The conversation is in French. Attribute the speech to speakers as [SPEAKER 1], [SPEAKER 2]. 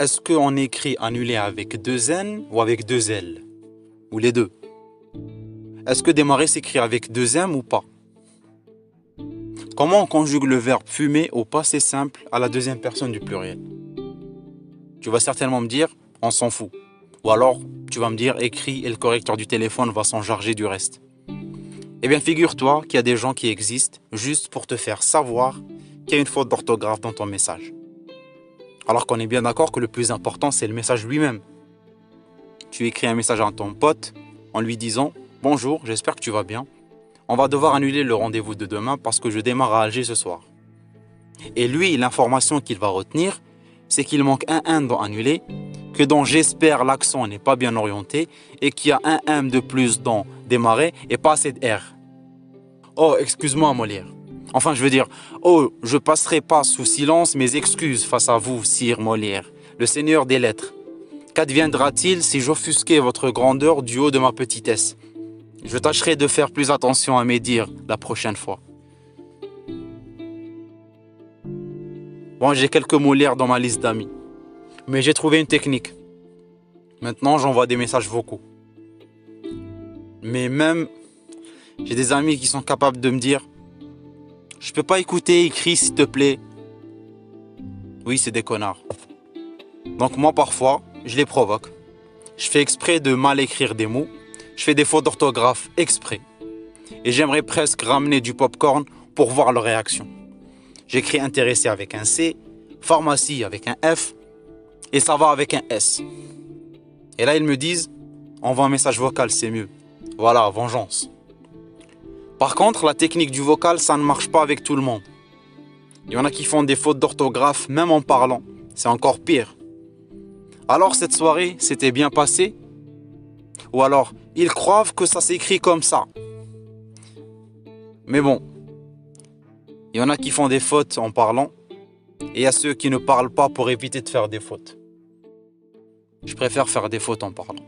[SPEAKER 1] est-ce qu'on écrit annulé avec deux N ou avec deux L? Ou les deux? Est-ce que démarrer s'écrit avec deux M ou pas? Comment on conjugue le verbe fumer au passé simple à la deuxième personne du pluriel? Tu vas certainement me dire, on s'en fout. Ou alors, tu vas me dire, écrit et le correcteur du téléphone va s'en charger du reste. Eh bien, figure-toi qu'il y a des gens qui existent juste pour te faire savoir qu'il y a une faute d'orthographe dans ton message. Alors qu'on est bien d'accord que le plus important, c'est le message lui-même. Tu écris un message à ton pote en lui disant Bonjour, j'espère que tu vas bien. On va devoir annuler le rendez-vous de demain parce que je démarre à Alger ce soir. Et lui, l'information qu'il va retenir, c'est qu'il manque un M dans annuler, que dans j'espère l'accent n'est pas bien orienté et qu'il y a un M de plus dans démarrer et pas assez de R. Oh, excuse-moi, Molière. Enfin, je veux dire, oh, je passerai pas sous silence mes excuses face à vous, sire Molière, le seigneur des lettres. Qu'adviendra-t-il si j'offusquais votre grandeur du haut de ma petitesse? Je tâcherai de faire plus attention à mes dires la prochaine fois. Bon, j'ai quelques Molières dans ma liste d'amis. Mais j'ai trouvé une technique. Maintenant, j'envoie des messages vocaux. Mais même, j'ai des amis qui sont capables de me dire Je peux pas écouter, écrit s'il te plaît. Oui, c'est des connards. Donc, moi, parfois, je les provoque. Je fais exprès de mal écrire des mots. Je fais des fautes d'orthographe exprès. Et j'aimerais presque ramener du popcorn pour voir leur réaction. J'écris intéressé avec un C, pharmacie avec un F, et ça va avec un S. Et là, ils me disent envoie un message vocal, c'est mieux. Voilà, vengeance. Par contre, la technique du vocal, ça ne marche pas avec tout le monde. Il y en a qui font des fautes d'orthographe même en parlant. C'est encore pire. Alors cette soirée s'était bien passée? Ou alors, ils croient que ça s'écrit comme ça? Mais bon, il y en a qui font des fautes en parlant et il y a ceux qui ne parlent pas pour éviter de faire des fautes. Je préfère faire des fautes en parlant.